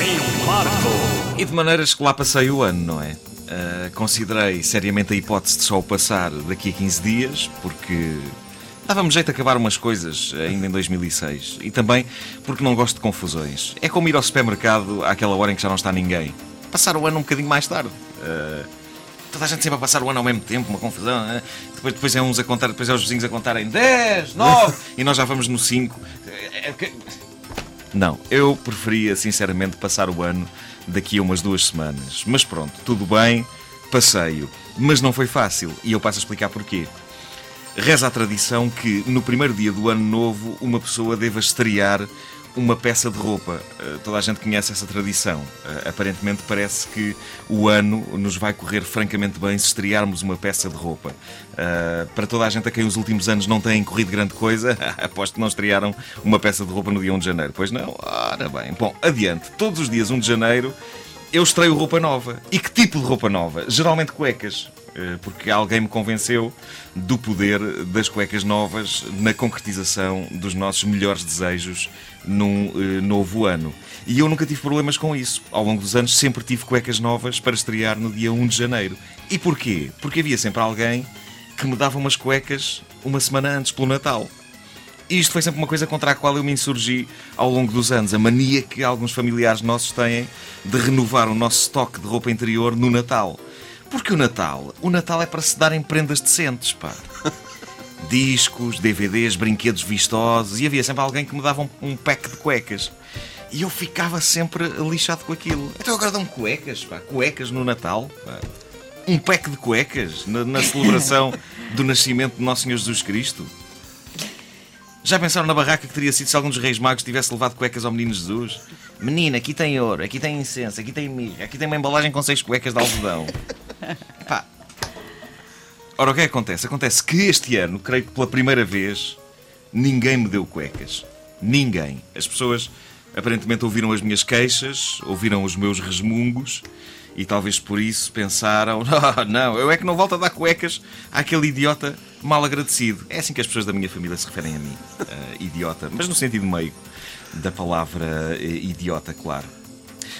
Em Marco. E de maneiras que lá passei o ano, não é? Uh, considerei seriamente a hipótese de só o passar daqui a 15 dias, porque dava-me jeito de acabar umas coisas ainda em 2006. E também porque não gosto de confusões. É como ir ao supermercado àquela hora em que já não está ninguém. Passar o ano um bocadinho mais tarde. Uh, toda a gente sempre a passar o ano ao mesmo tempo, uma confusão. Né? Depois, depois é uns a contar, depois é os vizinhos a contarem 10, 9 e nós já vamos no 5. Não, eu preferia sinceramente passar o ano daqui a umas duas semanas. Mas pronto, tudo bem, passeio. Mas não foi fácil e eu passo a explicar porquê. Reza a tradição que no primeiro dia do ano novo uma pessoa deva estrear uma peça de roupa. Uh, toda a gente conhece essa tradição. Uh, aparentemente parece que o ano nos vai correr francamente bem se estrearmos uma peça de roupa. Uh, para toda a gente a quem os últimos anos não têm corrido grande coisa, aposto que não estrearam uma peça de roupa no dia 1 de janeiro. Pois não? Ora bem. Bom, adiante. Todos os dias 1 de janeiro eu estreio roupa nova. E que tipo de roupa nova? Geralmente cuecas. Eh, porque alguém me convenceu do poder das cuecas novas na concretização dos nossos melhores desejos num uh, novo ano. E eu nunca tive problemas com isso. Ao longo dos anos sempre tive cuecas novas para estrear no dia 1 de janeiro. E porquê? Porque havia sempre alguém que me dava umas cuecas uma semana antes, pelo Natal. E isto foi sempre uma coisa contra a qual eu me insurgi ao longo dos anos. A mania que alguns familiares nossos têm de renovar o nosso estoque de roupa interior no Natal. Porque o Natal, o Natal é para se darem prendas decentes, pá. Discos, DVDs, brinquedos vistosos e havia sempre alguém que me dava um, um pack de cuecas. E eu ficava sempre lixado com aquilo. Então agora dão cuecas, pá, cuecas no Natal, pá. Um pack de cuecas na, na celebração do nascimento de Nosso Senhor Jesus Cristo. Já pensaram na barraca que teria sido se algum dos reis magos tivesse levado cuecas ao menino Jesus? Menina, aqui tem ouro, aqui tem incenso, aqui tem mirra, aqui tem uma embalagem com seis cuecas de algodão. Ora, o que é que acontece? Acontece que este ano, creio que pela primeira vez, ninguém me deu cuecas. Ninguém. As pessoas aparentemente ouviram as minhas queixas, ouviram os meus resmungos e talvez por isso pensaram: oh, não, eu é que não volto a dar cuecas àquele idiota mal agradecido. É assim que as pessoas da minha família se referem a mim. Uh, idiota. Mas no sentido meio da palavra uh, idiota, claro.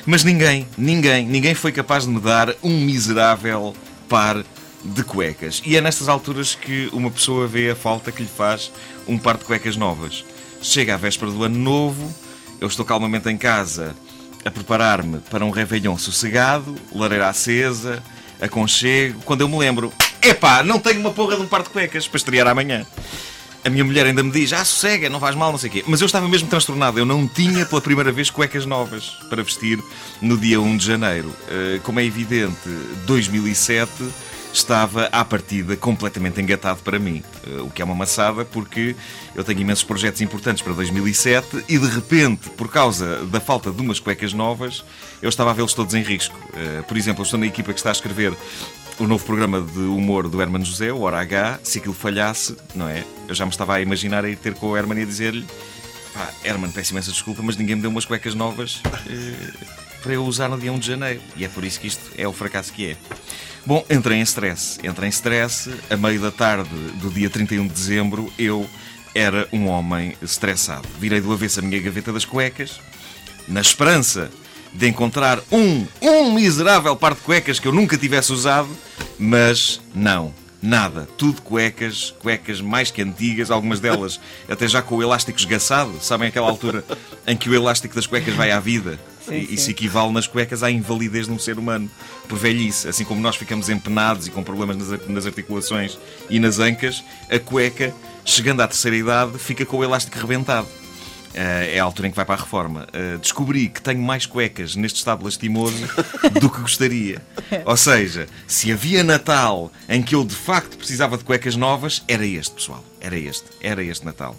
Mas ninguém, ninguém, ninguém foi capaz de me dar um miserável par de cuecas. E é nestas alturas que uma pessoa vê a falta que lhe faz um par de cuecas novas. Chega à véspera do ano novo, eu estou calmamente em casa a preparar-me para um réveillon sossegado, lareira acesa, aconchego, quando eu me lembro, epá, não tenho uma porra de um par de cuecas para estrear amanhã. A minha mulher ainda me diz, ah, sossega, não faz mal, não sei o quê. Mas eu estava mesmo transtornado. Eu não tinha pela primeira vez cuecas novas para vestir no dia 1 de janeiro. Uh, como é evidente, 2007 estava à partida completamente engatado para mim. Uh, o que é uma maçada porque eu tenho imensos projetos importantes para 2007 e de repente, por causa da falta de umas cuecas novas, eu estava a vê-los todos em risco. Uh, por exemplo, eu estou na equipa que está a escrever o novo programa de humor do Herman José, o Hora H, se aquilo falhasse, não é? Eu já me estava a imaginar a ir ter com o Herman e a dizer-lhe: pá, Herman, peço imensa desculpa, mas ninguém me deu umas cuecas novas eh, para eu usar no dia 1 de janeiro. E é por isso que isto é o fracasso que é. Bom, entrei em stress. Entrei em stress. A meio da tarde do dia 31 de dezembro, eu era um homem estressado. Virei do avesso a minha gaveta das cuecas, na esperança de encontrar um, um miserável par de cuecas que eu nunca tivesse usado, mas não. Nada, tudo cuecas, cuecas mais que antigas, algumas delas até já com o elástico esgaçado. Sabem aquela altura em que o elástico das cuecas vai à vida? Sim, e, sim. Isso equivale nas cuecas à invalidez de um ser humano por velhice. Assim como nós ficamos empenados e com problemas nas, nas articulações e nas ancas, a cueca, chegando à terceira idade, fica com o elástico rebentado. Uh, é a altura em que vai para a reforma. Uh, descobri que tenho mais cuecas neste estado lastimoso do que gostaria. Ou seja, se havia Natal em que eu de facto precisava de cuecas novas, era este, pessoal. Era este. Era este Natal.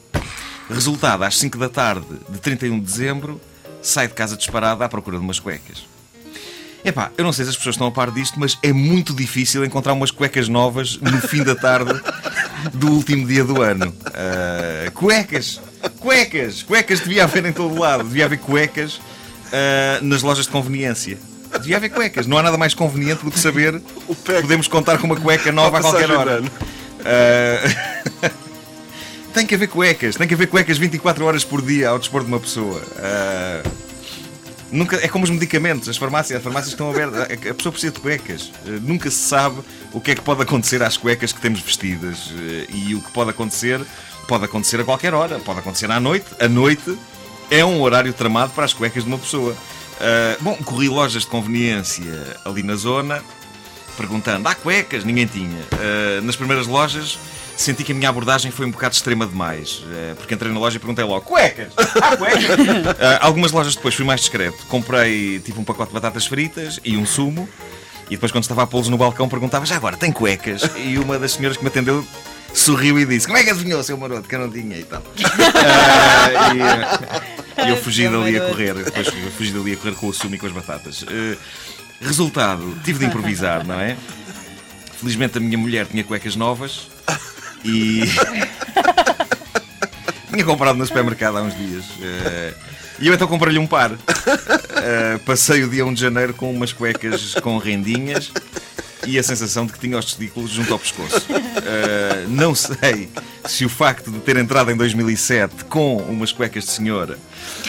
Resultado, às 5 da tarde de 31 de dezembro, sai de casa disparada à procura de umas cuecas. Epá, eu não sei se as pessoas estão a par disto, mas é muito difícil encontrar umas cuecas novas no fim da tarde do último dia do ano. Uh, cuecas! Cuecas! Cuecas devia haver em todo lado. Devia haver cuecas uh, nas lojas de conveniência. Devia haver cuecas. Não há nada mais conveniente do que saber que podemos contar com uma cueca nova a qualquer hora. Uh, tem que haver cuecas. Tem que haver cuecas 24 horas por dia ao dispor de uma pessoa. Uh, Nunca, é como os medicamentos, as farmácias, as farmácias estão abertas. A, pessoa precisa de cuecas. Uh, nunca se sabe o que é que pode acontecer às cuecas que temos vestidas. Uh, e o que pode acontecer, pode acontecer a qualquer hora. Pode acontecer à noite. A noite é um horário tramado para as cuecas de uma pessoa. Uh, bom, corri lojas de conveniência ali na zona, perguntando: há cuecas? Ninguém tinha. nas primeiras lojas senti que a minha abordagem foi um bocado extrema demais. Eh, porque entrei na loja e perguntei logo: cuecas! Ah, cuecas! uh, algumas lojas depois fui mais discreto. Comprei tipo um pacote de batatas fritas e um sumo. E depois, quando estava a pô-los no balcão, perguntava: já agora, tem cuecas? E uma das senhoras que me atendeu sorriu e disse: Como é que adivinhou, seu maroto? Que eu não tinha e tal. Uh, e, e, eu fugi dali a correr. Depois fugi dali a correr com o sumo e com as batatas. Uh, resultado: tive de improvisar, não é? Felizmente a minha mulher tinha cuecas novas e. Tinha comprado no supermercado há uns dias. Uh, e eu então comprei-lhe um par. Uh, passei o dia 1 de janeiro com umas cuecas com rendinhas e a sensação de que tinha os testículos junto ao pescoço. Uh, não sei se o facto de ter entrado em 2007 com umas cuecas de senhora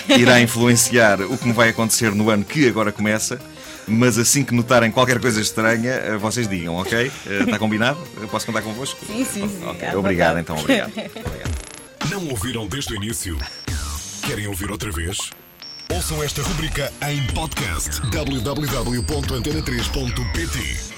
irá influenciar o que me vai acontecer no ano que agora começa mas assim que notarem qualquer coisa estranha, eh, vocês digam, ok? Está eh, combinado? Eu posso contar convosco? Sim, sim, sim. Okay. Obrigado, então, obrigado. Não ouviram desde o início? Querem ouvir outra vez? Ouçam esta rubrica em podcast www.antena3.pt